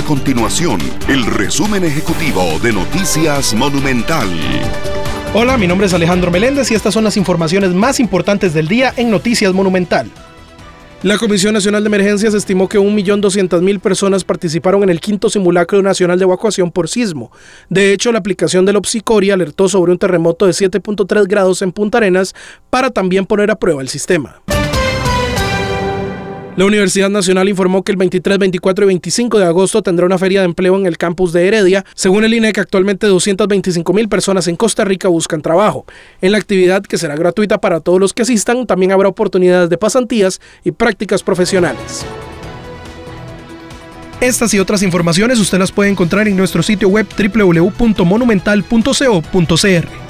A continuación, el resumen ejecutivo de Noticias Monumental. Hola, mi nombre es Alejandro Meléndez y estas son las informaciones más importantes del día en Noticias Monumental. La Comisión Nacional de Emergencias estimó que 1.200.000 personas participaron en el quinto simulacro nacional de evacuación por sismo. De hecho, la aplicación del Opsicori alertó sobre un terremoto de 7.3 grados en Punta Arenas para también poner a prueba el sistema. La Universidad Nacional informó que el 23, 24 y 25 de agosto tendrá una feria de empleo en el campus de Heredia. Según el INEC, actualmente 225 mil personas en Costa Rica buscan trabajo. En la actividad, que será gratuita para todos los que asistan, también habrá oportunidades de pasantías y prácticas profesionales. Estas y otras informaciones usted las puede encontrar en nuestro sitio web www.monumental.co.cr.